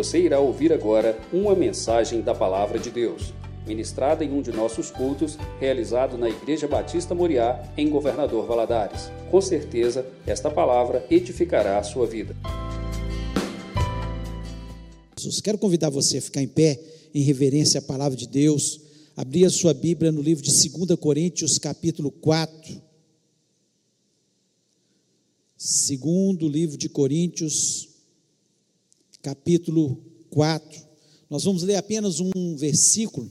Você irá ouvir agora uma mensagem da Palavra de Deus, ministrada em um de nossos cultos, realizado na Igreja Batista Moriá, em Governador Valadares. Com certeza, esta palavra edificará a sua vida. Quero convidar você a ficar em pé em reverência à palavra de Deus. Abrir a sua Bíblia no livro de 2 Coríntios, capítulo 4. Segundo livro de Coríntios, capítulo 4. Nós vamos ler apenas um versículo.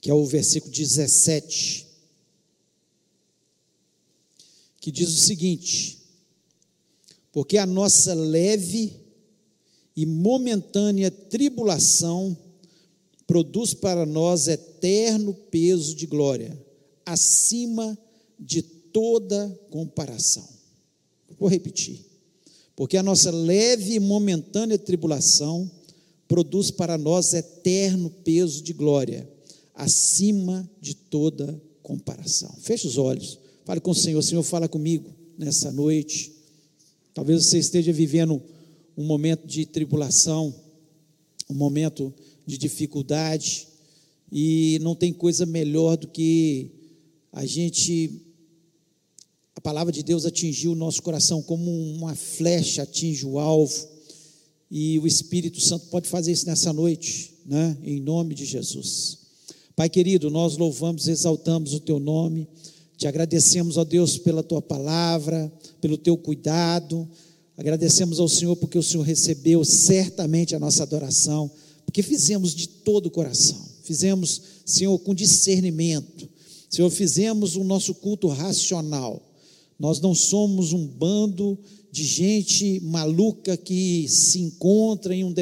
Que é o versículo 17. Que diz o seguinte: Porque a nossa leve e momentânea tribulação produz para nós eterno peso de glória, acima de toda comparação. Vou repetir. Porque a nossa leve e momentânea tribulação produz para nós eterno peso de glória, acima de toda comparação. Feche os olhos, fale com o Senhor. O Senhor fala comigo nessa noite. Talvez você esteja vivendo um momento de tribulação, um momento de dificuldade, e não tem coisa melhor do que a gente palavra de Deus atingiu o nosso coração como uma flecha atinge o alvo. E o Espírito Santo pode fazer isso nessa noite, né? Em nome de Jesus. Pai querido, nós louvamos, exaltamos o teu nome. Te agradecemos, ó Deus, pela tua palavra, pelo teu cuidado. Agradecemos ao Senhor porque o Senhor recebeu certamente a nossa adoração, porque fizemos de todo o coração. Fizemos, Senhor, com discernimento. Senhor, fizemos o nosso culto racional nós não somos um bando de gente maluca que se encontra em um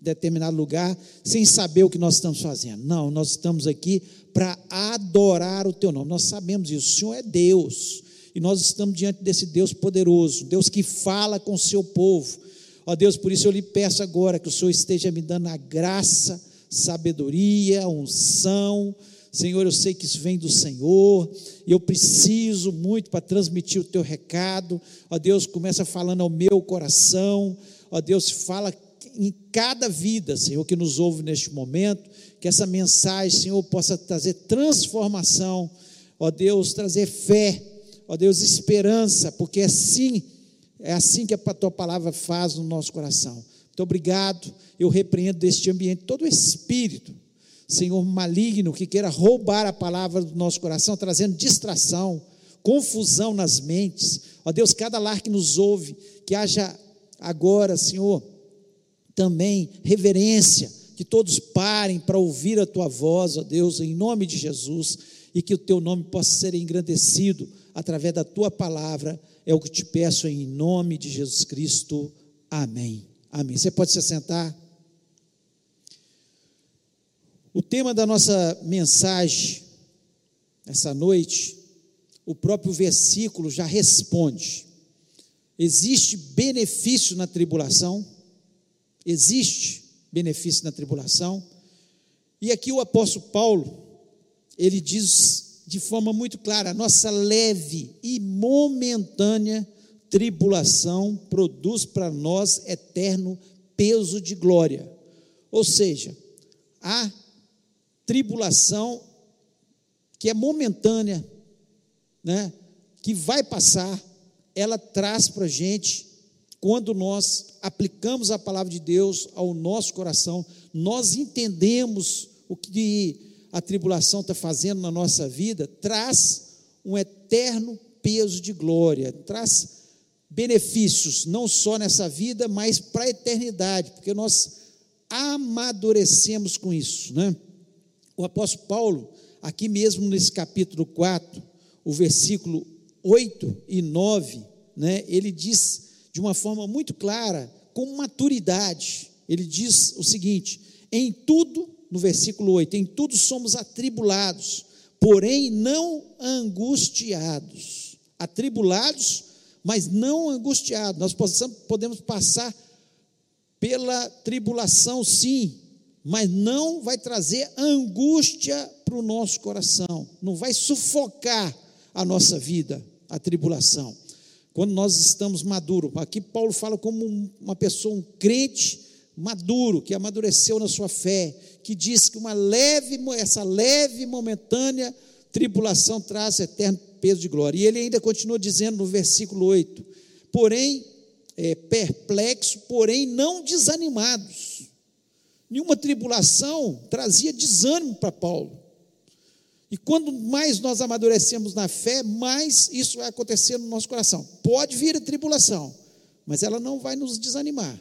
determinado lugar sem saber o que nós estamos fazendo. Não, nós estamos aqui para adorar o teu nome. Nós sabemos isso. O Senhor é Deus. E nós estamos diante desse Deus poderoso, Deus que fala com o seu povo. Ó Deus, por isso eu lhe peço agora que o Senhor esteja me dando a graça, sabedoria, unção, Senhor, eu sei que isso vem do Senhor, e eu preciso muito para transmitir o teu recado. Ó Deus, começa falando ao meu coração. Ó Deus, fala em cada vida, Senhor, que nos ouve neste momento, que essa mensagem, Senhor, possa trazer transformação. Ó Deus, trazer fé. Ó Deus, esperança, porque é assim, é assim que a tua palavra faz no nosso coração. Muito obrigado. Eu repreendo deste ambiente todo o espírito Senhor maligno que queira roubar a palavra do nosso coração, trazendo distração, confusão nas mentes. Ó Deus, cada lar que nos ouve, que haja agora, Senhor, também reverência, que todos parem para ouvir a tua voz, ó Deus, em nome de Jesus, e que o teu nome possa ser engrandecido através da tua palavra. É o que te peço em nome de Jesus Cristo. Amém. Amém. Você pode se sentar. O tema da nossa mensagem essa noite, o próprio versículo já responde. Existe benefício na tribulação? Existe benefício na tribulação? E aqui o apóstolo Paulo, ele diz de forma muito clara: a nossa leve e momentânea tribulação produz para nós eterno peso de glória. Ou seja, há tribulação que é momentânea, né? que vai passar, ela traz para a gente, quando nós aplicamos a palavra de Deus ao nosso coração, nós entendemos o que a tribulação está fazendo na nossa vida, traz um eterno peso de glória, traz benefícios, não só nessa vida, mas para a eternidade, porque nós amadurecemos com isso, né? O apóstolo Paulo, aqui mesmo nesse capítulo 4, o versículo 8 e 9, né, ele diz de uma forma muito clara, com maturidade, ele diz o seguinte: em tudo, no versículo 8, em tudo somos atribulados, porém não angustiados. Atribulados, mas não angustiados. Nós podemos passar pela tribulação, sim, mas não vai trazer angústia para o nosso coração, não vai sufocar a nossa vida, a tribulação. quando nós estamos maduros. Aqui Paulo fala como uma pessoa, um crente maduro, que amadureceu na sua fé, que diz que uma leve, essa leve momentânea tribulação traz eterno peso de glória. E ele ainda continua dizendo no versículo 8: porém, é, perplexo, porém não desanimados. Nenhuma tribulação trazia desânimo para Paulo. E quando mais nós amadurecemos na fé, mais isso vai acontecer no nosso coração. Pode vir a tribulação, mas ela não vai nos desanimar.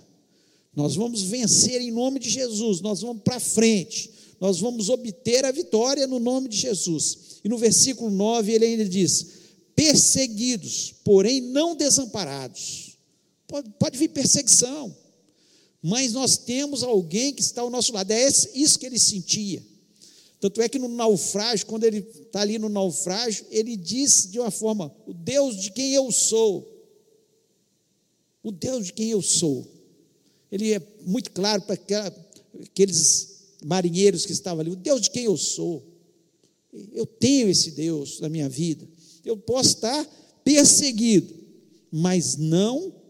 Nós vamos vencer em nome de Jesus, nós vamos para frente, nós vamos obter a vitória no nome de Jesus. E no versículo 9 ele ainda diz: perseguidos, porém não desamparados. Pode, pode vir perseguição, mas nós temos alguém que está ao nosso lado. É isso que ele sentia. Tanto é que no naufrágio, quando ele está ali no naufrágio, ele diz de uma forma: o Deus de quem eu sou. O Deus de quem eu sou. Ele é muito claro para aqueles marinheiros que estavam ali: o Deus de quem eu sou. Eu tenho esse Deus na minha vida. Eu posso estar perseguido, mas não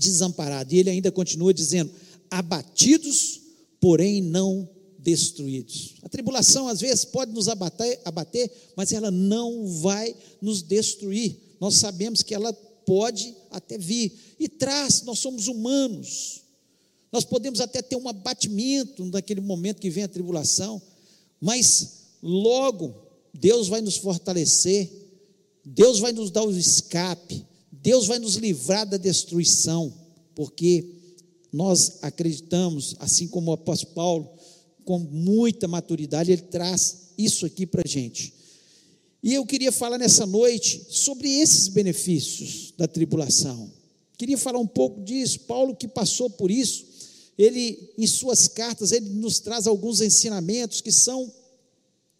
desamparado. E ele ainda continua dizendo: abatidos, porém não destruídos. A tribulação às vezes pode nos abater, abater, mas ela não vai nos destruir. Nós sabemos que ela pode até vir e traz, nós somos humanos. Nós podemos até ter um abatimento naquele momento que vem a tribulação, mas logo Deus vai nos fortalecer, Deus vai nos dar o escape, Deus vai nos livrar da destruição, porque nós acreditamos, assim como o apóstolo Paulo, com muita maturidade, ele traz isso aqui para a gente. E eu queria falar nessa noite sobre esses benefícios da tribulação. Queria falar um pouco disso. Paulo, que passou por isso, ele, em suas cartas, ele nos traz alguns ensinamentos que são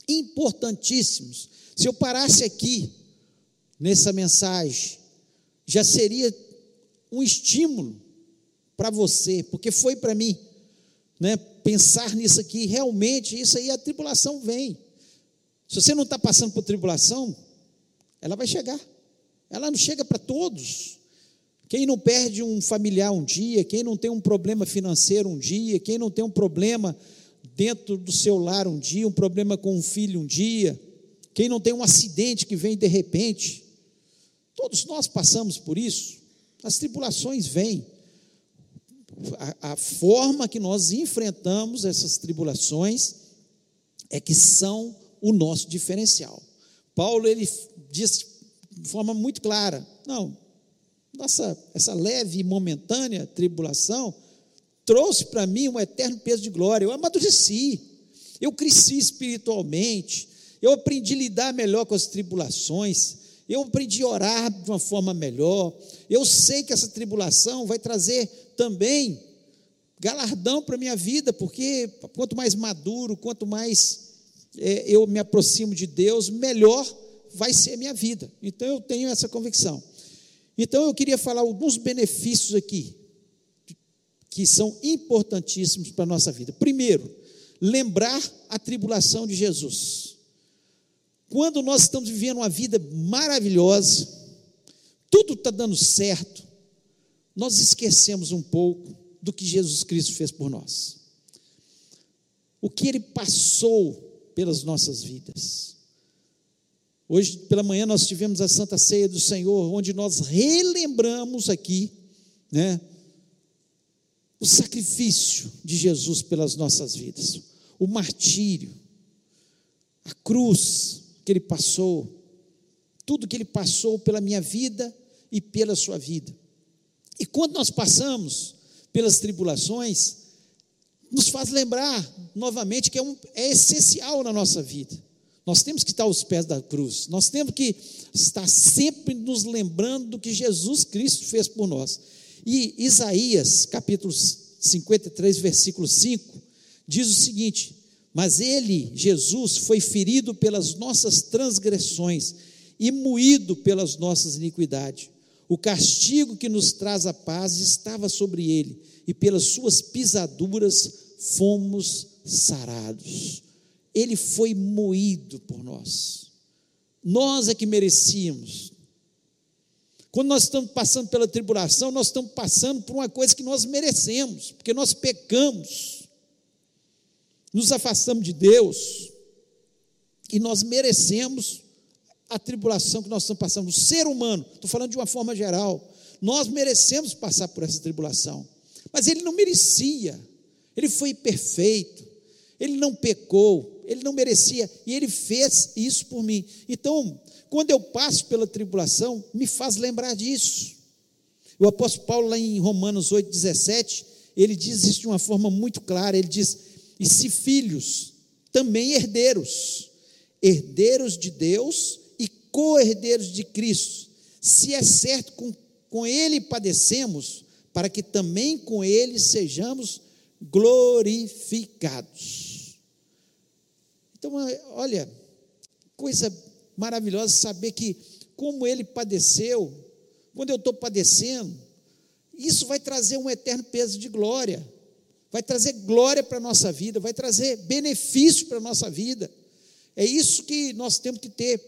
importantíssimos. Se eu parasse aqui, nessa mensagem, já seria um estímulo para você, porque foi para mim né, pensar nisso aqui, realmente, isso aí a tribulação vem. Se você não está passando por tribulação, ela vai chegar. Ela não chega para todos. Quem não perde um familiar um dia, quem não tem um problema financeiro um dia, quem não tem um problema dentro do seu lar um dia, um problema com um filho um dia, quem não tem um acidente que vem de repente, todos nós passamos por isso. As tribulações vêm a, a forma que nós enfrentamos essas tribulações é que são o nosso diferencial. Paulo ele diz de forma muito clara: não, nossa, essa leve e momentânea tribulação trouxe para mim um eterno peso de glória. Eu amadureci, eu cresci espiritualmente, eu aprendi a lidar melhor com as tribulações, eu aprendi a orar de uma forma melhor. Eu sei que essa tribulação vai trazer também galardão para a minha vida, porque quanto mais maduro, quanto mais é, eu me aproximo de Deus, melhor vai ser a minha vida. Então eu tenho essa convicção. Então eu queria falar alguns benefícios aqui, que são importantíssimos para a nossa vida. Primeiro, lembrar a tribulação de Jesus. Quando nós estamos vivendo uma vida maravilhosa, tudo está dando certo, nós esquecemos um pouco do que Jesus Cristo fez por nós. O que ele passou pelas nossas vidas. Hoje pela manhã nós tivemos a Santa Ceia do Senhor, onde nós relembramos aqui, né, o sacrifício de Jesus pelas nossas vidas, o martírio, a cruz que ele passou, tudo que ele passou pela minha vida e pela sua vida. E quando nós passamos pelas tribulações, nos faz lembrar novamente que é, um, é essencial na nossa vida. Nós temos que estar aos pés da cruz, nós temos que estar sempre nos lembrando do que Jesus Cristo fez por nós. E Isaías, capítulo 53, versículo 5, diz o seguinte: Mas ele, Jesus, foi ferido pelas nossas transgressões e moído pelas nossas iniquidades. O castigo que nos traz a paz estava sobre ele, e pelas suas pisaduras fomos sarados. Ele foi moído por nós. Nós é que merecíamos. Quando nós estamos passando pela tribulação, nós estamos passando por uma coisa que nós merecemos, porque nós pecamos, nos afastamos de Deus, e nós merecemos a tribulação que nós estamos passando. O ser humano, estou falando de uma forma geral, nós merecemos passar por essa tribulação, mas ele não merecia, ele foi perfeito, ele não pecou, ele não merecia, e ele fez isso por mim. Então, quando eu passo pela tribulação, me faz lembrar disso. O apóstolo Paulo, lá em Romanos 8,17, ele diz isso de uma forma muito clara: ele diz, e se filhos, também herdeiros, herdeiros de Deus e co-herdeiros de Cristo, se é certo com, com ele padecemos, para que também com ele sejamos glorificados. Então, olha, coisa maravilhosa saber que, como ele padeceu, quando eu estou padecendo, isso vai trazer um eterno peso de glória, vai trazer glória para a nossa vida, vai trazer benefício para a nossa vida. É isso que nós temos que ter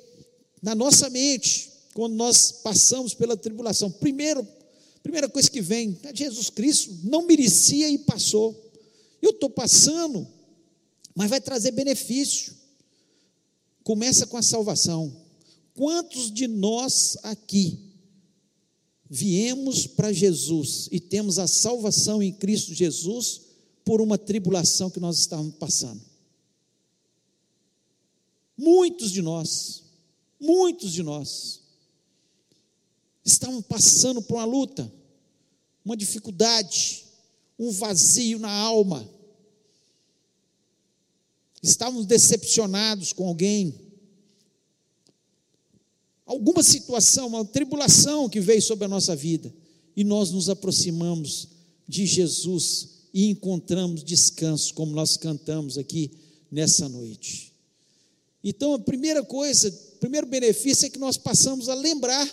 na nossa mente quando nós passamos pela tribulação. Primeiro, primeira coisa que vem, é Jesus Cristo não merecia e passou. Eu estou passando, mas vai trazer benefício. Começa com a salvação. Quantos de nós aqui viemos para Jesus e temos a salvação em Cristo Jesus por uma tribulação que nós estávamos passando? Muitos de nós, muitos de nós, estavam passando por uma luta, uma dificuldade, um vazio na alma, estávamos decepcionados com alguém, alguma situação, uma tribulação que veio sobre a nossa vida, e nós nos aproximamos de Jesus e encontramos descanso, como nós cantamos aqui nessa noite. Então, a primeira coisa, o primeiro benefício é que nós passamos a lembrar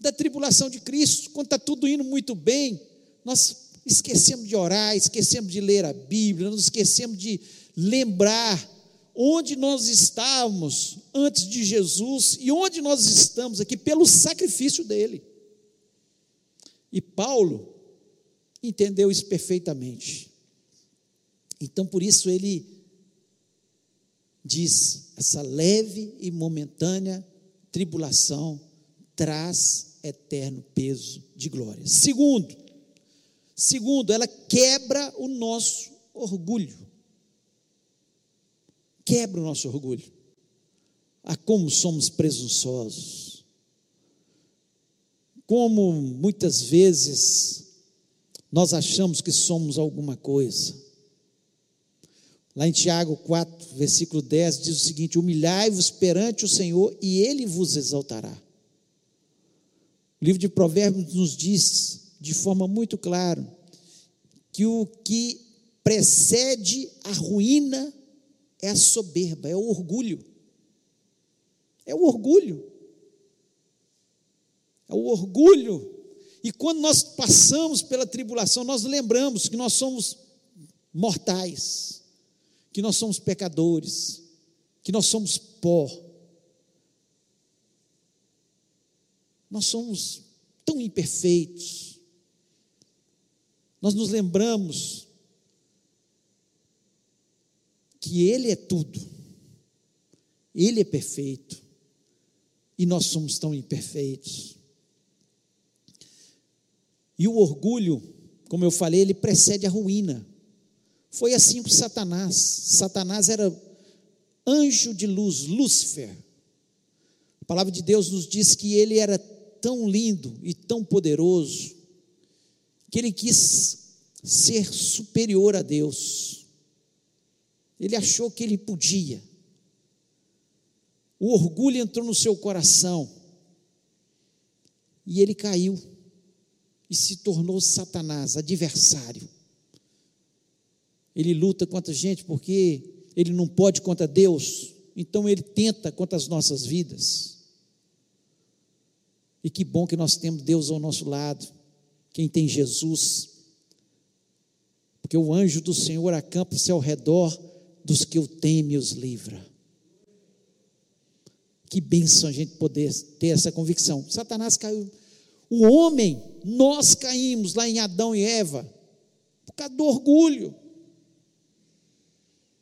da tribulação de Cristo, quando está tudo indo muito bem, nós esquecemos de orar, esquecemos de ler a Bíblia, nos esquecemos de lembrar onde nós estávamos antes de Jesus e onde nós estamos aqui pelo sacrifício dele. E Paulo entendeu isso perfeitamente. Então, por isso, ele diz: essa leve e momentânea tribulação traz eterno peso de glória. Segundo, segundo, ela quebra o nosso orgulho quebra o nosso orgulho. A como somos presunçosos. Como muitas vezes nós achamos que somos alguma coisa. Lá em Tiago 4, versículo 10, diz o seguinte: Humilhai-vos perante o Senhor e ele vos exaltará. O livro de Provérbios nos diz de forma muito clara que o que precede a ruína é a soberba, é o orgulho. É o orgulho. É o orgulho. E quando nós passamos pela tribulação, nós lembramos que nós somos mortais, que nós somos pecadores, que nós somos pó. Nós somos tão imperfeitos. Nós nos lembramos que Ele é tudo, Ele é perfeito, e nós somos tão imperfeitos. E o orgulho, como eu falei, ele precede a ruína. Foi assim com Satanás. Satanás era anjo de luz, Lúcifer. A palavra de Deus nos diz que ele era tão lindo e tão poderoso que ele quis ser superior a Deus. Ele achou que ele podia. O orgulho entrou no seu coração. E ele caiu. E se tornou Satanás, adversário. Ele luta contra a gente porque ele não pode contra Deus. Então ele tenta contra as nossas vidas. E que bom que nós temos Deus ao nosso lado. Quem tem Jesus. Porque o anjo do Senhor acampa-se ao redor dos que o teme os livra. Que bênção a gente poder ter essa convicção. Satanás caiu. O homem, nós caímos lá em Adão e Eva, por causa do orgulho.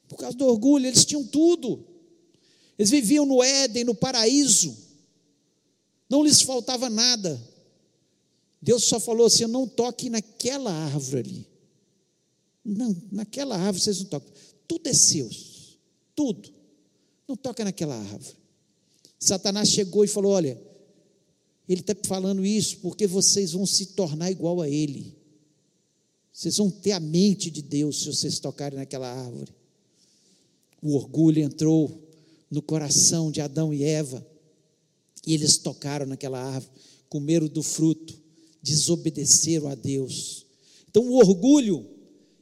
Por causa do orgulho, eles tinham tudo. Eles viviam no Éden, no paraíso. Não lhes faltava nada. Deus só falou assim: não toque naquela árvore ali. Não, naquela árvore vocês não tocam. Tudo é seu. Tudo. Não toca naquela árvore. Satanás chegou e falou: olha, ele está falando isso porque vocês vão se tornar igual a ele. Vocês vão ter a mente de Deus se vocês tocarem naquela árvore. O orgulho entrou no coração de Adão e Eva, e eles tocaram naquela árvore, comeram do fruto, desobedeceram a Deus. Então, o orgulho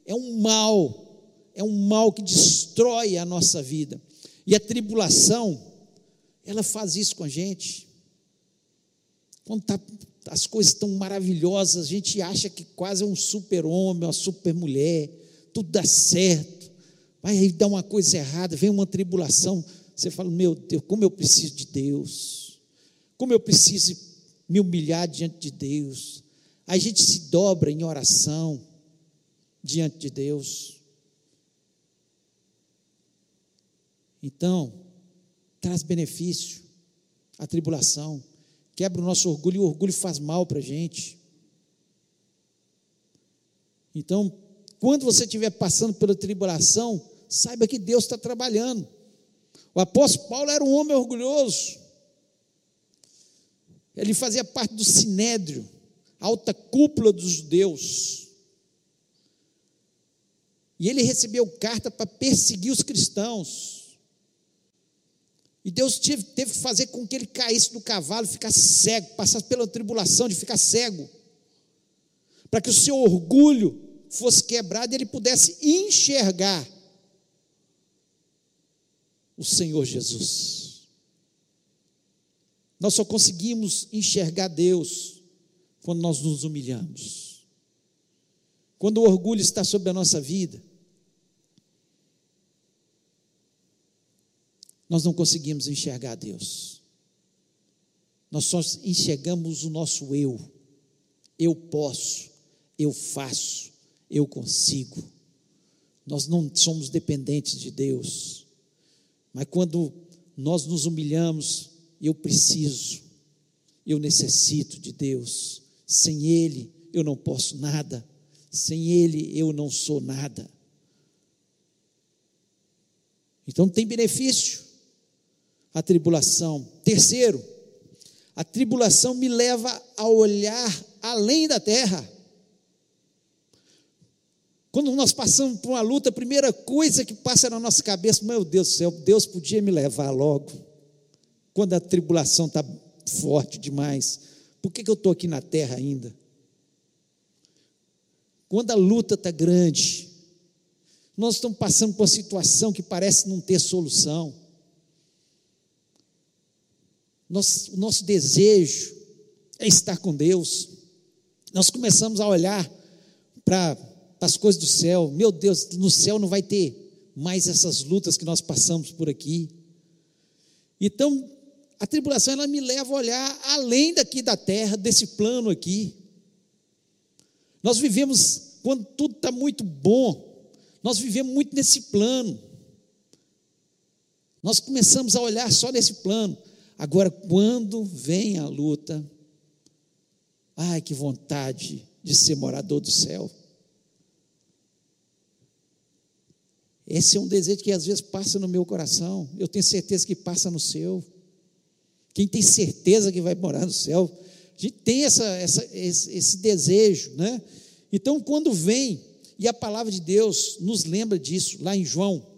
é um mal, é um mal que destrói a nossa vida. E a tribulação, ela faz isso com a gente. Quando tá, as coisas estão maravilhosas, a gente acha que quase é um super-homem, uma super-mulher, tudo dá certo. Vai aí dar uma coisa errada, vem uma tribulação, você fala: Meu Deus, como eu preciso de Deus, como eu preciso me humilhar diante de Deus. Aí a gente se dobra em oração diante de Deus. Então, traz benefício a tribulação, quebra o nosso orgulho e o orgulho faz mal para a gente. Então, quando você estiver passando pela tribulação, saiba que Deus está trabalhando. O apóstolo Paulo era um homem orgulhoso. Ele fazia parte do sinédrio, alta cúpula dos judeus. E ele recebeu carta para perseguir os cristãos. E Deus teve, teve que fazer com que ele caísse do cavalo, ficasse cego, passasse pela tribulação de ficar cego, para que o seu orgulho fosse quebrado e ele pudesse enxergar o Senhor Jesus. Nós só conseguimos enxergar Deus quando nós nos humilhamos. Quando o orgulho está sobre a nossa vida, nós não conseguimos enxergar Deus. Nós só enxergamos o nosso eu. Eu posso, eu faço, eu consigo. Nós não somos dependentes de Deus. Mas quando nós nos humilhamos, eu preciso, eu necessito de Deus. Sem Ele eu não posso nada. Sem Ele eu não sou nada. Então tem benefício a tribulação. Terceiro, a tribulação me leva a olhar além da terra. Quando nós passamos por uma luta, a primeira coisa que passa na nossa cabeça, meu Deus do céu, Deus podia me levar logo. Quando a tribulação está forte demais, por que, que eu estou aqui na terra ainda? Quando a luta está grande, nós estamos passando por uma situação que parece não ter solução. O nosso desejo é estar com Deus. Nós começamos a olhar para as coisas do céu. Meu Deus, no céu não vai ter mais essas lutas que nós passamos por aqui. Então, a tribulação ela me leva a olhar além daqui da terra, desse plano aqui. Nós vivemos, quando tudo está muito bom, nós vivemos muito nesse plano. Nós começamos a olhar só nesse plano. Agora, quando vem a luta, ai que vontade de ser morador do céu. Esse é um desejo que às vezes passa no meu coração, eu tenho certeza que passa no seu. Quem tem certeza que vai morar no céu, a gente tem essa, essa, esse, esse desejo, né? Então, quando vem, e a palavra de Deus nos lembra disso, lá em João,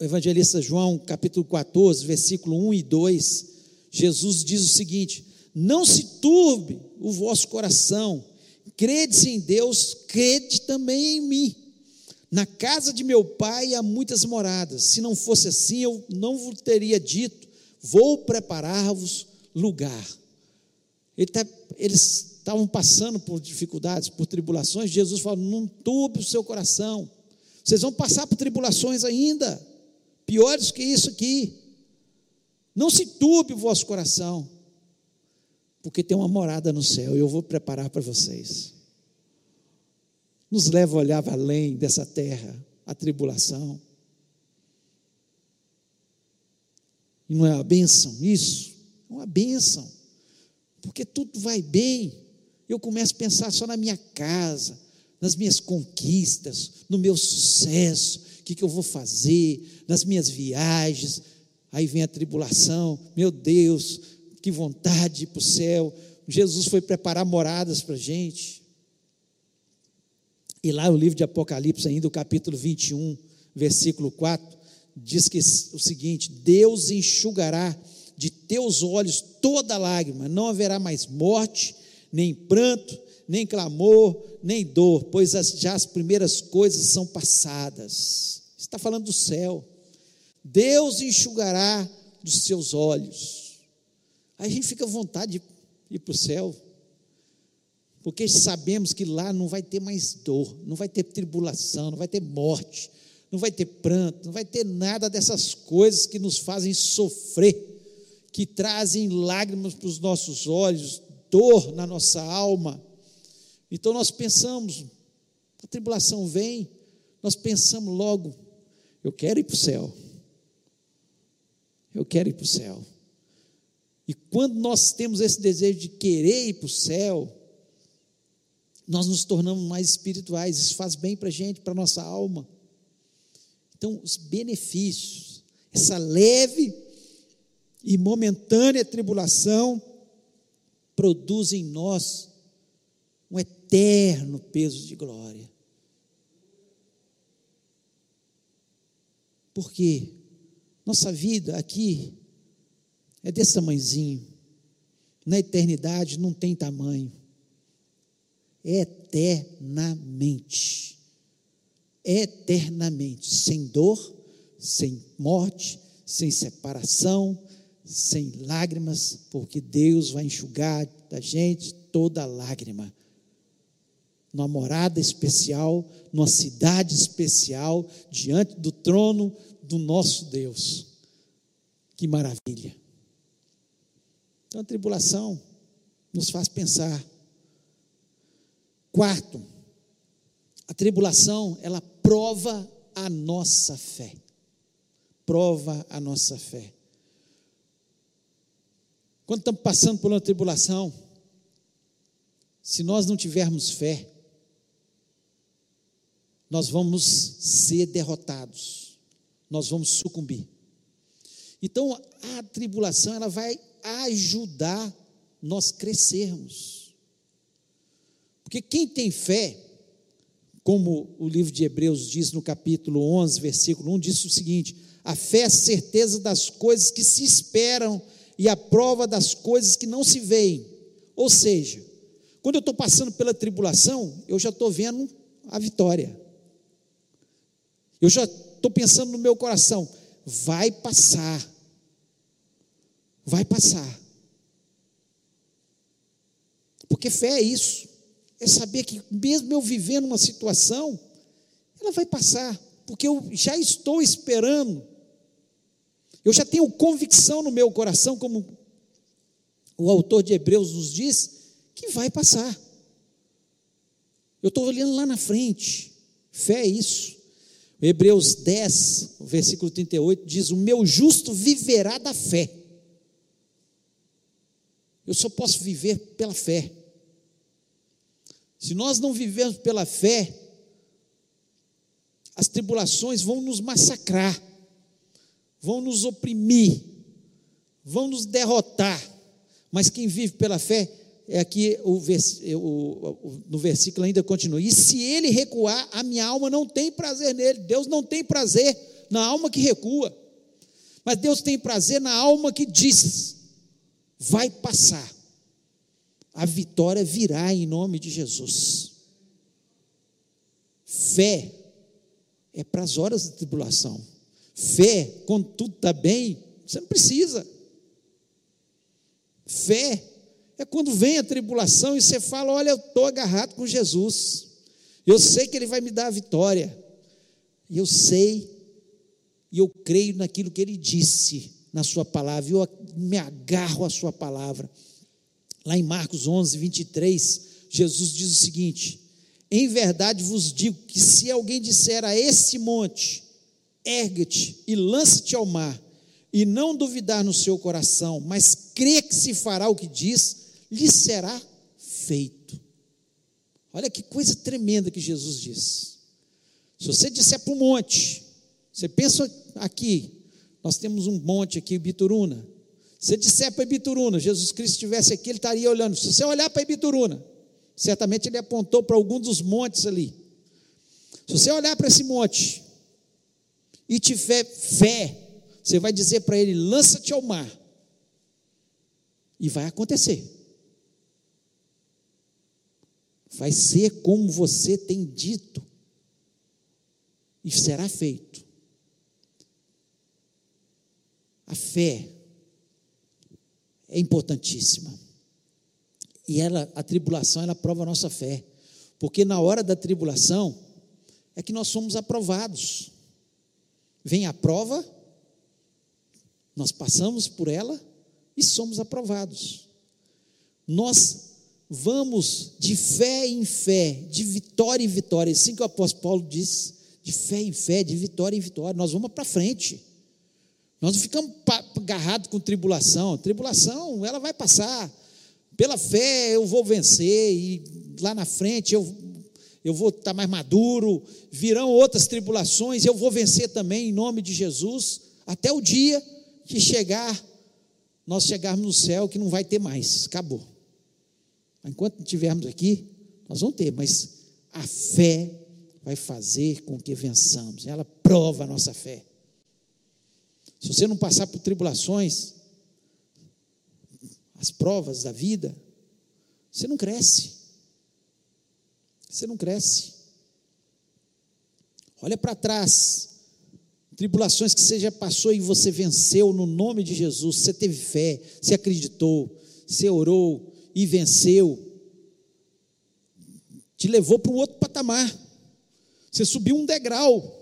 evangelista João, capítulo 14, versículo 1 e 2, Jesus diz o seguinte: Não se turbe o vosso coração, crede em Deus, crede também em mim. Na casa de meu pai há muitas moradas. Se não fosse assim, eu não vos teria dito: vou preparar-vos lugar. Ele tá, eles estavam passando por dificuldades, por tribulações. Jesus falou: não turbe o seu coração. Vocês vão passar por tribulações ainda, piores que isso aqui. Não se turbe o vosso coração, porque tem uma morada no céu e eu vou preparar para vocês. Nos leva a olhar além dessa terra, a tribulação. E não é uma bênção isso? É uma bênção, porque tudo vai bem. Eu começo a pensar só na minha casa, nas minhas conquistas, no meu sucesso, o que, que eu vou fazer, nas minhas viagens. Aí vem a tribulação, meu Deus, que vontade para o céu. Jesus foi preparar moradas para a gente. E lá no livro de Apocalipse, ainda o capítulo 21, versículo 4, diz que o seguinte: Deus enxugará de teus olhos toda lágrima, não haverá mais morte, nem pranto, nem clamor, nem dor, pois as, já as primeiras coisas são passadas. Está falando do céu. Deus enxugará dos seus olhos. Aí a gente fica à vontade de ir para o céu, porque sabemos que lá não vai ter mais dor, não vai ter tribulação, não vai ter morte, não vai ter pranto, não vai ter nada dessas coisas que nos fazem sofrer, que trazem lágrimas para os nossos olhos, dor na nossa alma. Então nós pensamos, a tribulação vem, nós pensamos logo, eu quero ir para o céu. Eu quero ir para o céu. E quando nós temos esse desejo de querer ir para o céu, nós nos tornamos mais espirituais, isso faz bem para a gente, para a nossa alma. Então, os benefícios, essa leve e momentânea tribulação, produz em nós um eterno peso de glória. Por quê? Nossa vida aqui é desse tamanhozinho. Na eternidade não tem tamanho. Eternamente. Eternamente. Sem dor, sem morte, sem separação, sem lágrimas, porque Deus vai enxugar da gente toda lágrima. Numa morada especial, numa cidade especial, diante do trono do nosso Deus. Que maravilha. Então a tribulação nos faz pensar. Quarto, a tribulação, ela prova a nossa fé. Prova a nossa fé. Quando estamos passando por uma tribulação, se nós não tivermos fé, nós vamos ser derrotados, nós vamos sucumbir. Então, a tribulação ela vai ajudar nós crescermos. Porque quem tem fé, como o livro de Hebreus diz no capítulo 11, versículo 1, diz o seguinte: a fé é a certeza das coisas que se esperam e a prova das coisas que não se veem. Ou seja, quando eu estou passando pela tribulação, eu já estou vendo a vitória. Eu já estou pensando no meu coração, vai passar. Vai passar. Porque fé é isso. É saber que mesmo eu vivendo uma situação, ela vai passar, porque eu já estou esperando. Eu já tenho convicção no meu coração, como o autor de Hebreus nos diz, que vai passar. Eu estou olhando lá na frente. Fé é isso. Hebreus 10, versículo 38 diz: O meu justo viverá da fé. Eu só posso viver pela fé. Se nós não vivermos pela fé, as tribulações vão nos massacrar, vão nos oprimir, vão nos derrotar. Mas quem vive pela fé, é aqui o, o, no versículo ainda continua: E se ele recuar, a minha alma não tem prazer nele. Deus não tem prazer na alma que recua, mas Deus tem prazer na alma que diz: vai passar, a vitória virá em nome de Jesus. Fé é para as horas de tribulação. Fé, quando tudo está bem, você não precisa. Fé é quando vem a tribulação e você fala: Olha, eu estou agarrado com Jesus. Eu sei que Ele vai me dar a vitória. Eu sei, e eu creio naquilo que Ele disse na Sua palavra, eu me agarro à Sua palavra. Lá em Marcos 11, 23, Jesus diz o seguinte: Em verdade vos digo que se alguém disser a esse monte, ergue-te e lança-te ao mar, e não duvidar no seu coração, mas crê que se fará o que diz, lhe será feito. Olha que coisa tremenda que Jesus diz. Se você disser para o monte, você pensa aqui, nós temos um monte aqui, Bituruna. Se você disser para Ibituruna, Jesus Cristo estivesse aqui, ele estaria olhando. Se você olhar para Ibituruna, certamente ele apontou para algum dos montes ali. Se você olhar para esse monte e tiver fé, você vai dizer para ele: lança-te ao mar. E vai acontecer. Vai ser como você tem dito. E será feito. A fé é importantíssima. E ela, a tribulação, ela prova a nossa fé. Porque na hora da tribulação é que nós somos aprovados. Vem a prova, nós passamos por ela e somos aprovados. Nós vamos de fé em fé, de vitória em vitória, assim que o apóstolo Paulo diz, de fé em fé, de vitória em vitória, nós vamos para frente. Nós não ficamos agarrados com tribulação. Tribulação, ela vai passar. Pela fé eu vou vencer e lá na frente eu, eu vou estar mais maduro. Virão outras tribulações, eu vou vencer também em nome de Jesus, até o dia que chegar, nós chegarmos no céu que não vai ter mais, acabou. Enquanto estivermos aqui, nós vamos ter, mas a fé vai fazer com que vençamos, ela prova a nossa fé. Se você não passar por tribulações, as provas da vida, você não cresce. Você não cresce. Olha para trás. Tribulações que você já passou e você venceu no nome de Jesus. Você teve fé, você acreditou, você orou e venceu. Te levou para um outro patamar. Você subiu um degrau.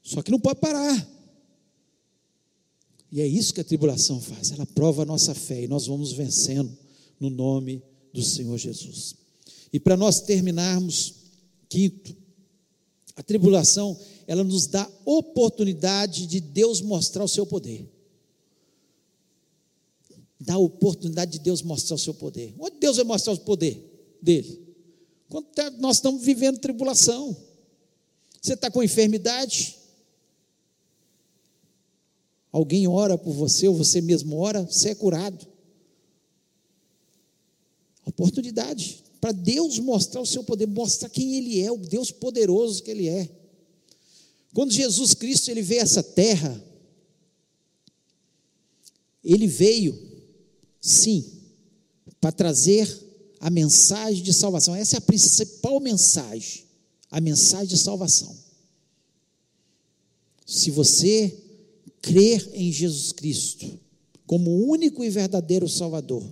Só que não pode parar. E é isso que a tribulação faz, ela prova a nossa fé e nós vamos vencendo no nome do Senhor Jesus. E para nós terminarmos, quinto, a tribulação, ela nos dá oportunidade de Deus mostrar o seu poder. Dá a oportunidade de Deus mostrar o seu poder. Onde Deus vai mostrar o poder dele? Quando tá, nós estamos vivendo tribulação. Você está com enfermidade? Alguém ora por você, ou você mesmo ora, você é curado. Oportunidade para Deus mostrar o seu poder, mostrar quem Ele é, o Deus poderoso que Ele é. Quando Jesus Cristo ele veio a essa terra, ele veio, sim, para trazer a mensagem de salvação. Essa é a principal mensagem, a mensagem de salvação. Se você crer em Jesus Cristo como o único e verdadeiro Salvador,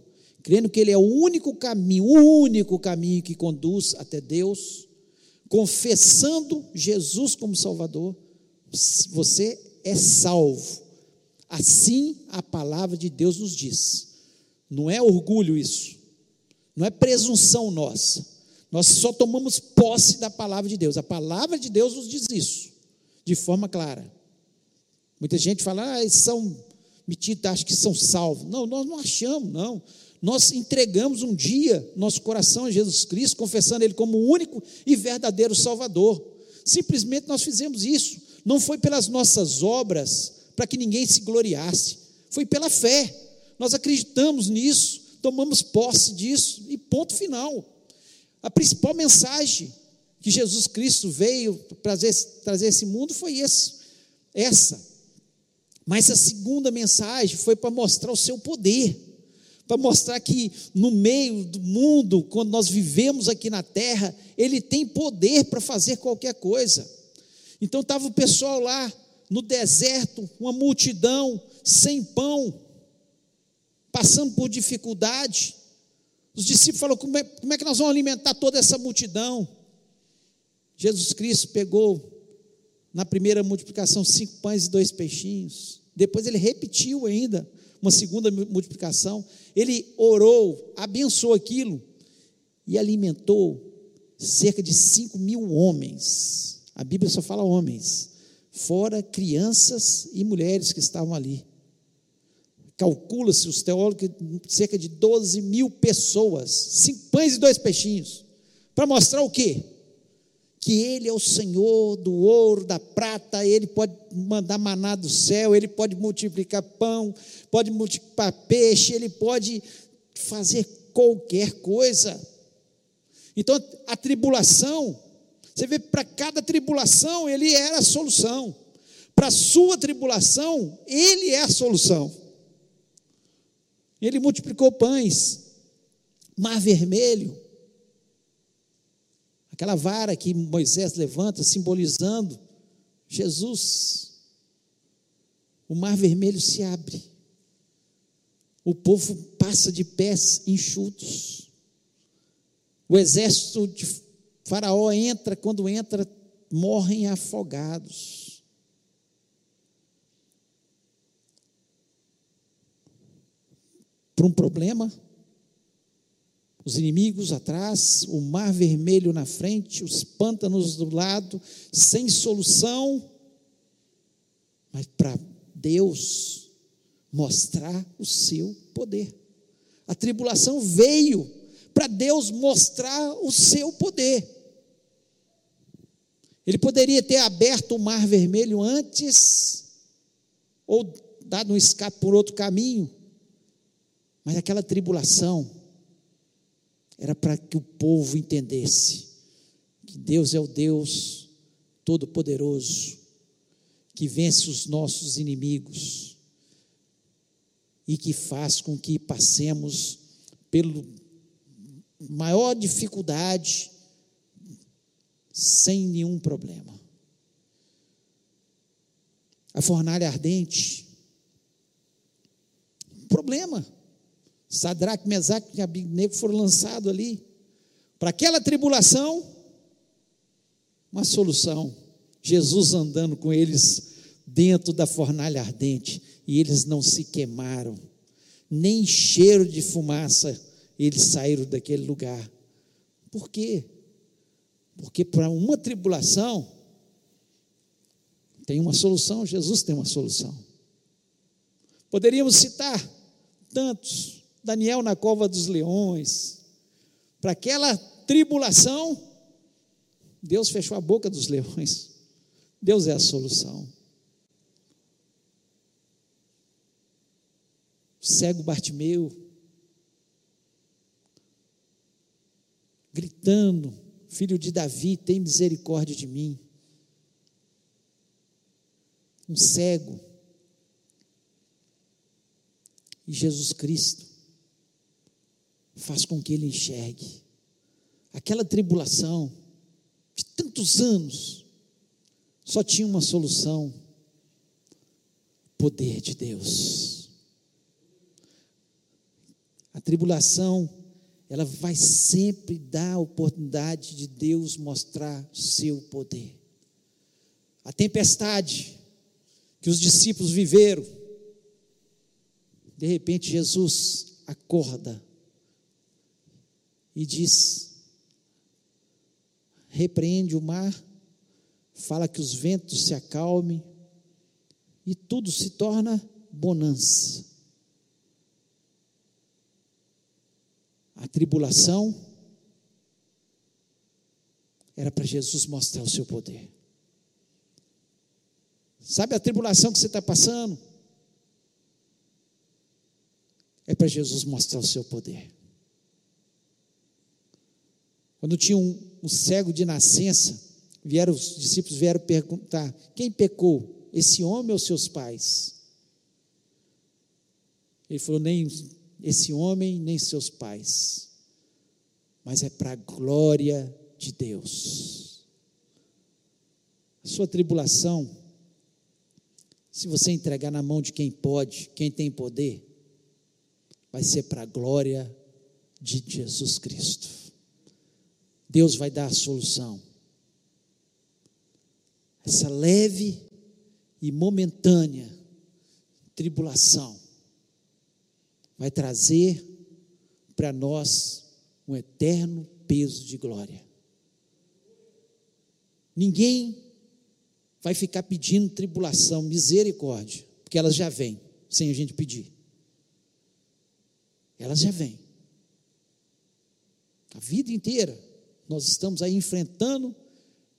crendo que Ele é o único caminho, o único caminho que conduz até Deus, confessando Jesus como Salvador, você é salvo. Assim a palavra de Deus nos diz. Não é orgulho isso, não é presunção nossa. Nós só tomamos posse da palavra de Deus. A palavra de Deus nos diz isso, de forma clara. Muita gente fala, ah, eles são metidos, acham que são salvos. Não, nós não achamos, não. Nós entregamos um dia nosso coração a Jesus Cristo, confessando Ele como o único e verdadeiro Salvador. Simplesmente nós fizemos isso. Não foi pelas nossas obras, para que ninguém se gloriasse. Foi pela fé. Nós acreditamos nisso, tomamos posse disso e ponto final. A principal mensagem que Jesus Cristo veio trazer, trazer esse mundo foi esse, essa. Mas a segunda mensagem foi para mostrar o seu poder, para mostrar que no meio do mundo, quando nós vivemos aqui na terra, ele tem poder para fazer qualquer coisa. Então estava o pessoal lá no deserto, uma multidão, sem pão, passando por dificuldade. Os discípulos falaram: como é, como é que nós vamos alimentar toda essa multidão? Jesus Cristo pegou Na primeira multiplicação, cinco pães e dois peixinhos. Depois ele repetiu ainda uma segunda multiplicação. Ele orou, abençoou aquilo e alimentou cerca de cinco mil homens. A Bíblia só fala homens, fora crianças e mulheres que estavam ali. Calcula-se, os teólogos, cerca de 12 mil pessoas, cinco pães e dois peixinhos. Para mostrar o quê? Que Ele é o Senhor do ouro, da prata, Ele pode mandar maná do céu, Ele pode multiplicar pão, pode multiplicar peixe, Ele pode fazer qualquer coisa. Então, a tribulação, você vê, para cada tribulação, Ele era a solução. Para a sua tribulação, Ele é a solução. Ele multiplicou pães, mar vermelho, aquela vara que Moisés levanta, simbolizando Jesus. O mar vermelho se abre, o povo passa de pés enxutos, o exército de Faraó entra, quando entra, morrem afogados. Por um problema, os inimigos atrás, o mar vermelho na frente, os pântanos do lado, sem solução, mas para Deus mostrar o seu poder. A tribulação veio para Deus mostrar o seu poder. Ele poderia ter aberto o mar vermelho antes, ou dado um escape por outro caminho, mas aquela tribulação era para que o povo entendesse que Deus é o Deus Todo-Poderoso, que vence os nossos inimigos e que faz com que passemos pelo maior dificuldade sem nenhum problema. A fornalha ardente, problema. Sadraque, Mesaque e Abidnego foram lançados ali. Para aquela tribulação, uma solução. Jesus andando com eles dentro da fornalha ardente e eles não se queimaram, nem cheiro de fumaça eles saíram daquele lugar. Por quê? Porque para uma tribulação tem uma solução, Jesus tem uma solução. Poderíamos citar tantos Daniel na cova dos leões. Para aquela tribulação, Deus fechou a boca dos leões. Deus é a solução. O cego Bartimeu, gritando: Filho de Davi, tem misericórdia de mim. Um cego. E Jesus Cristo faz com que ele enxergue. Aquela tribulação de tantos anos só tinha uma solução: poder de Deus. A tribulação, ela vai sempre dar a oportunidade de Deus mostrar seu poder. A tempestade que os discípulos viveram, de repente Jesus acorda e diz: repreende o mar, fala que os ventos se acalmem e tudo se torna bonança. A tribulação era para Jesus mostrar o seu poder. Sabe a tribulação que você está passando? É para Jesus mostrar o seu poder. Quando tinha um, um cego de nascença, vieram os discípulos vieram perguntar: quem pecou, esse homem ou seus pais? Ele falou: nem esse homem, nem seus pais, mas é para a glória de Deus. A sua tribulação, se você entregar na mão de quem pode, quem tem poder, vai ser para a glória de Jesus Cristo. Deus vai dar a solução. essa leve e momentânea tribulação vai trazer para nós um eterno peso de glória. Ninguém vai ficar pedindo tribulação, misericórdia, porque elas já vêm, sem a gente pedir. Elas já vêm. A vida inteira nós estamos aí enfrentando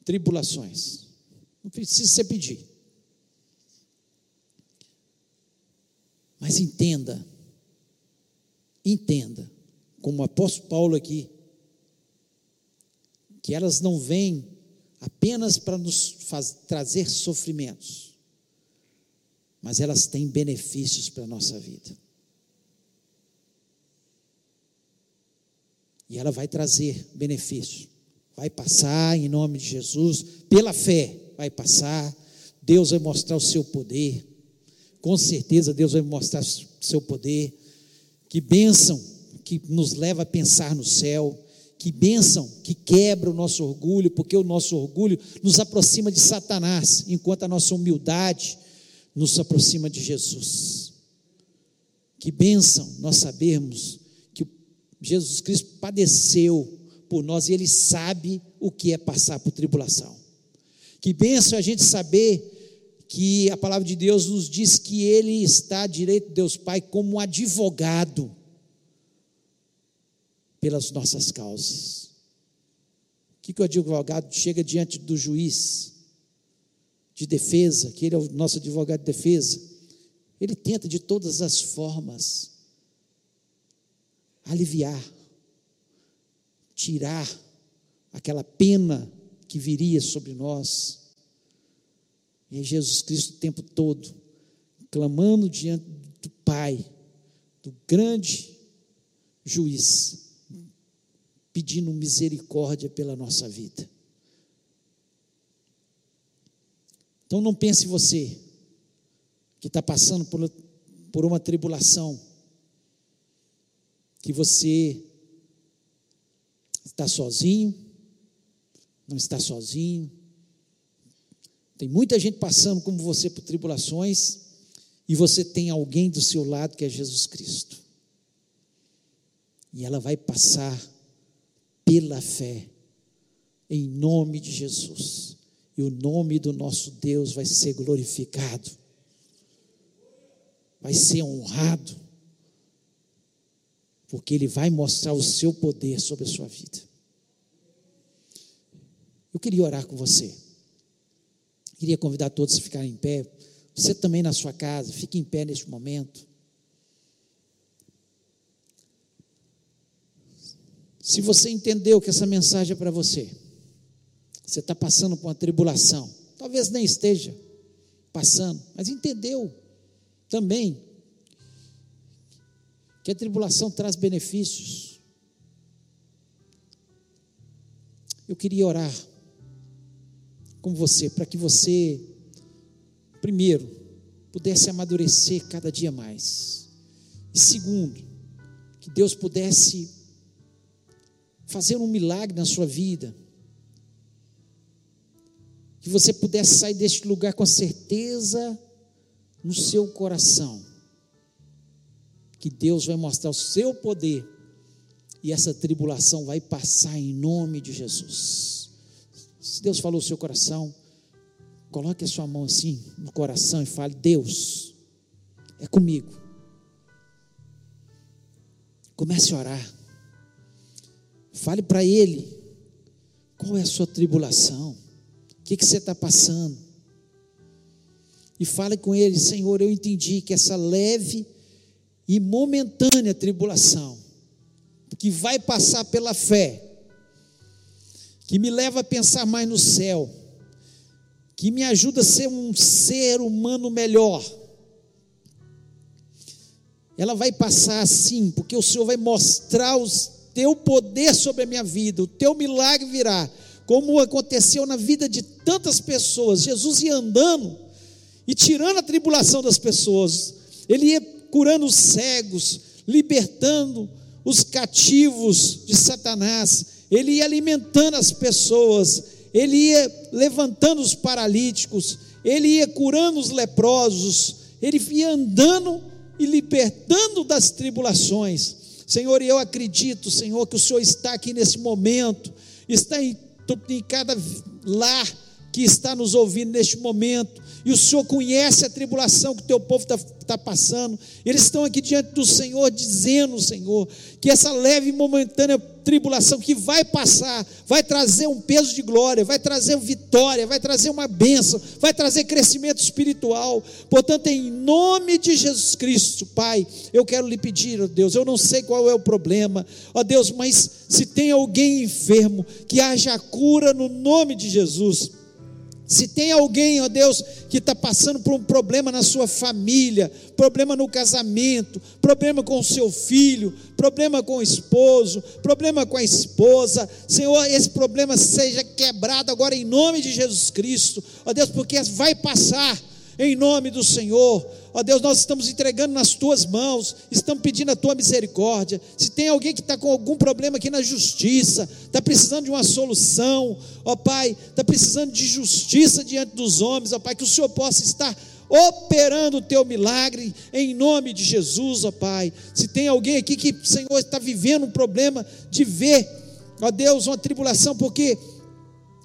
tribulações. Não precisa você pedir. Mas entenda, entenda, como o apóstolo Paulo aqui, que elas não vêm apenas para nos faz, trazer sofrimentos, mas elas têm benefícios para a nossa vida. E ela vai trazer benefício. Vai passar em nome de Jesus, pela fé, vai passar. Deus vai mostrar o seu poder. Com certeza Deus vai mostrar o seu poder. Que bênção que nos leva a pensar no céu. Que bênção que quebra o nosso orgulho, porque o nosso orgulho nos aproxima de Satanás, enquanto a nossa humildade nos aproxima de Jesus. Que bênção nós sabermos Jesus Cristo padeceu por nós e Ele sabe o que é passar por tribulação. Que bênção a gente saber que a palavra de Deus nos diz que Ele está à direita de Deus Pai como advogado pelas nossas causas. O que, que o advogado chega diante do juiz de defesa, que ele é o nosso advogado de defesa? Ele tenta de todas as formas aliviar, tirar aquela pena que viria sobre nós. E Jesus Cristo o tempo todo, clamando diante do Pai, do grande juiz, pedindo misericórdia pela nossa vida. Então não pense você que está passando por, por uma tribulação, que você está sozinho, não está sozinho. Tem muita gente passando como você por tribulações, e você tem alguém do seu lado que é Jesus Cristo. E ela vai passar pela fé, em nome de Jesus. E o nome do nosso Deus vai ser glorificado, vai ser honrado, porque Ele vai mostrar o seu poder sobre a sua vida. Eu queria orar com você, queria convidar todos a ficarem em pé. Você também na sua casa, fique em pé neste momento. Se você entendeu que essa mensagem é para você, você está passando por uma tribulação, talvez nem esteja passando, mas entendeu também que a tribulação traz benefícios. Eu queria orar com você para que você, primeiro, pudesse amadurecer cada dia mais, e segundo, que Deus pudesse fazer um milagre na sua vida. Que você pudesse sair deste lugar com certeza no seu coração. Que Deus vai mostrar o seu poder e essa tribulação vai passar em nome de Jesus. Se Deus falou o seu coração, coloque a sua mão assim no coração e fale: Deus, é comigo. Comece a orar. Fale para Ele qual é a sua tribulação, o que, que você está passando. E fale com Ele: Senhor, eu entendi que essa leve e momentânea tribulação, que vai passar pela fé, que me leva a pensar mais no céu, que me ajuda a ser um ser humano melhor. Ela vai passar assim, porque o Senhor vai mostrar os teu poder sobre a minha vida, o teu milagre virá, como aconteceu na vida de tantas pessoas. Jesus ia andando e tirando a tribulação das pessoas, ele ia curando os cegos, libertando os cativos de Satanás, ele ia alimentando as pessoas, ele ia levantando os paralíticos, ele ia curando os leprosos, ele ia andando e libertando das tribulações. Senhor, eu acredito, Senhor, que o Senhor está aqui nesse momento, está em, em cada lar que está nos ouvindo neste momento, e o Senhor conhece a tribulação que o teu povo está tá passando. Eles estão aqui diante do Senhor, dizendo, Senhor, que essa leve e momentânea tribulação que vai passar, vai trazer um peso de glória, vai trazer vitória, vai trazer uma bênção, vai trazer crescimento espiritual. Portanto, em nome de Jesus Cristo, Pai, eu quero lhe pedir, ó Deus, eu não sei qual é o problema, ó Deus, mas se tem alguém enfermo, que haja cura no nome de Jesus. Se tem alguém, ó Deus, que está passando por um problema na sua família, problema no casamento, problema com o seu filho, problema com o esposo, problema com a esposa, Senhor, esse problema seja quebrado agora em nome de Jesus Cristo, ó Deus, porque vai passar em nome do Senhor. Ó Deus, nós estamos entregando nas tuas mãos, estamos pedindo a tua misericórdia. Se tem alguém que está com algum problema aqui na justiça, está precisando de uma solução, ó Pai, está precisando de justiça diante dos homens, ó Pai, que o Senhor possa estar operando o teu milagre em nome de Jesus, ó Pai. Se tem alguém aqui que, Senhor, está vivendo um problema de ver, ó Deus, uma tribulação, porque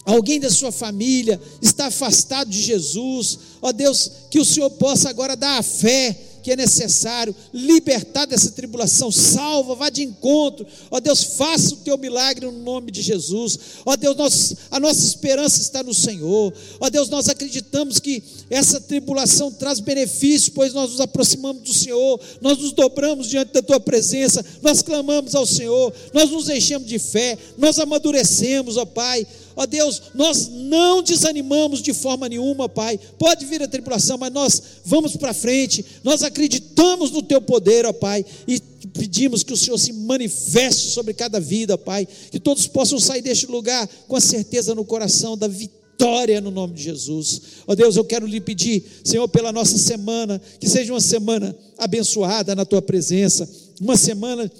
alguém da sua família está afastado de Jesus, ó Deus, que o Senhor possa agora dar a fé que é necessário, libertar dessa tribulação, salva, vá de encontro, ó Deus, faça o teu milagre no nome de Jesus, ó Deus, nós, a nossa esperança está no Senhor, ó Deus, nós acreditamos que essa tribulação traz benefício, pois nós nos aproximamos do Senhor, nós nos dobramos diante da tua presença, nós clamamos ao Senhor, nós nos enchemos de fé, nós amadurecemos, ó Pai, Ó Deus, nós não desanimamos de forma nenhuma, Pai. Pode vir a tribulação, mas nós vamos para frente. Nós acreditamos no Teu poder, ó Pai, e pedimos que o Senhor se manifeste sobre cada vida, Pai. Que todos possam sair deste lugar com a certeza no coração da vitória no nome de Jesus. Ó Deus, eu quero lhe pedir, Senhor, pela nossa semana, que seja uma semana abençoada na tua presença, uma semana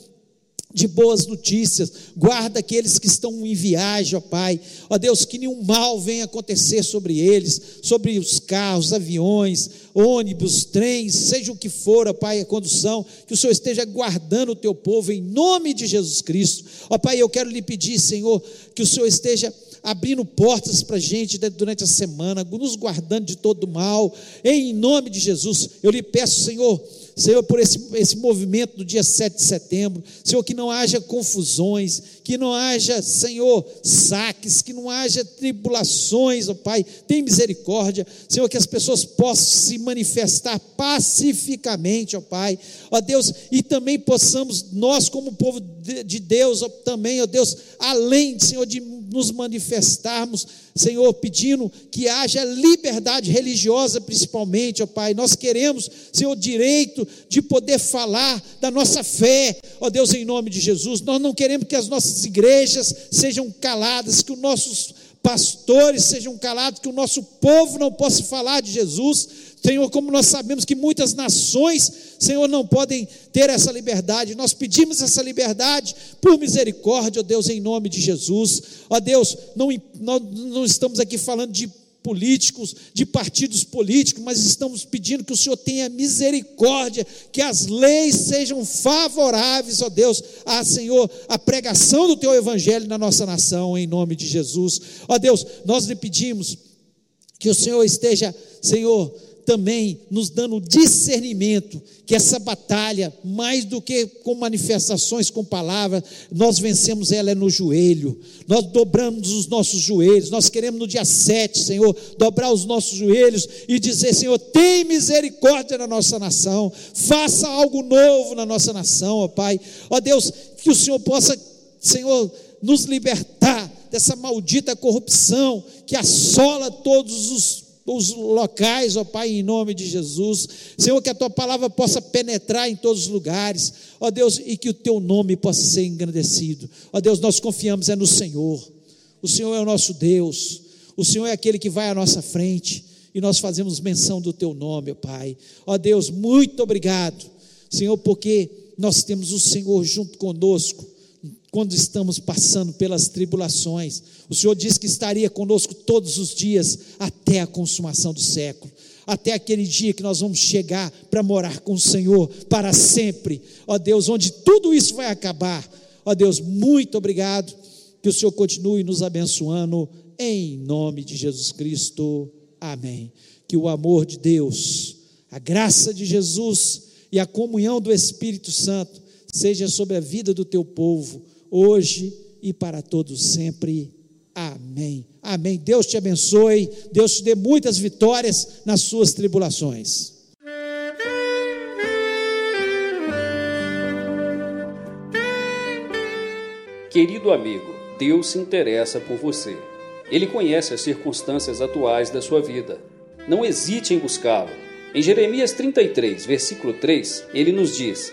de boas notícias, guarda aqueles que estão em viagem, ó Pai, ó Deus, que nenhum mal venha acontecer sobre eles, sobre os carros, aviões, ônibus, trens, seja o que for, ó Pai, a condução, que o Senhor esteja guardando o teu povo em nome de Jesus Cristo, ó Pai, eu quero lhe pedir, Senhor, que o Senhor esteja abrindo portas para a gente durante a semana, nos guardando de todo mal, em nome de Jesus, eu lhe peço, Senhor, Senhor, por esse, esse movimento do dia 7 de setembro, Senhor, que não haja confusões, que não haja, Senhor, saques, que não haja tribulações, ó Pai, tem misericórdia, Senhor, que as pessoas possam se manifestar pacificamente, ó Pai, ó Deus, e também possamos, nós como povo de Deus, também, ó Deus, além, Senhor, de nos manifestarmos, Senhor, pedindo que haja liberdade religiosa, principalmente, ó Pai. Nós queremos, Senhor, direito de poder falar da nossa fé, ó Deus, em nome de Jesus. Nós não queremos que as nossas igrejas sejam caladas, que os nossos pastores sejam calados, que o nosso povo não possa falar de Jesus. Senhor, como nós sabemos que muitas nações, Senhor, não podem ter essa liberdade, nós pedimos essa liberdade por misericórdia, ó Deus, em nome de Jesus. Ó Deus, não, nós não estamos aqui falando de políticos, de partidos políticos, mas estamos pedindo que o Senhor tenha misericórdia, que as leis sejam favoráveis, ó Deus, a Senhor, a pregação do teu evangelho na nossa nação, em nome de Jesus. Ó Deus, nós lhe pedimos que o Senhor esteja, Senhor, também nos dando discernimento, que essa batalha, mais do que com manifestações, com palavras, nós vencemos ela é no joelho, nós dobramos os nossos joelhos, nós queremos no dia 7, Senhor, dobrar os nossos joelhos e dizer: Senhor, tem misericórdia na nossa nação, faça algo novo na nossa nação, ó Pai, ó Deus, que o Senhor possa, Senhor, nos libertar dessa maldita corrupção que assola todos os os locais, ó Pai, em nome de Jesus. Senhor, que a tua palavra possa penetrar em todos os lugares, ó Deus, e que o teu nome possa ser engrandecido. Ó Deus, nós confiamos é no Senhor. O Senhor é o nosso Deus. O Senhor é aquele que vai à nossa frente e nós fazemos menção do teu nome, ó Pai. Ó Deus, muito obrigado, Senhor, porque nós temos o Senhor junto conosco quando estamos passando pelas tribulações. O Senhor disse que estaria conosco todos os dias até a consumação do século. Até aquele dia que nós vamos chegar para morar com o Senhor para sempre. Ó Deus, onde tudo isso vai acabar. Ó Deus, muito obrigado. Que o Senhor continue nos abençoando em nome de Jesus Cristo. Amém. Que o amor de Deus, a graça de Jesus e a comunhão do Espírito Santo seja sobre a vida do teu povo, hoje e para todos sempre. Amém. Amém. Deus te abençoe, Deus te dê muitas vitórias nas suas tribulações. Querido amigo, Deus se interessa por você. Ele conhece as circunstâncias atuais da sua vida. Não hesite em buscá-lo. Em Jeremias 33, versículo 3, ele nos diz: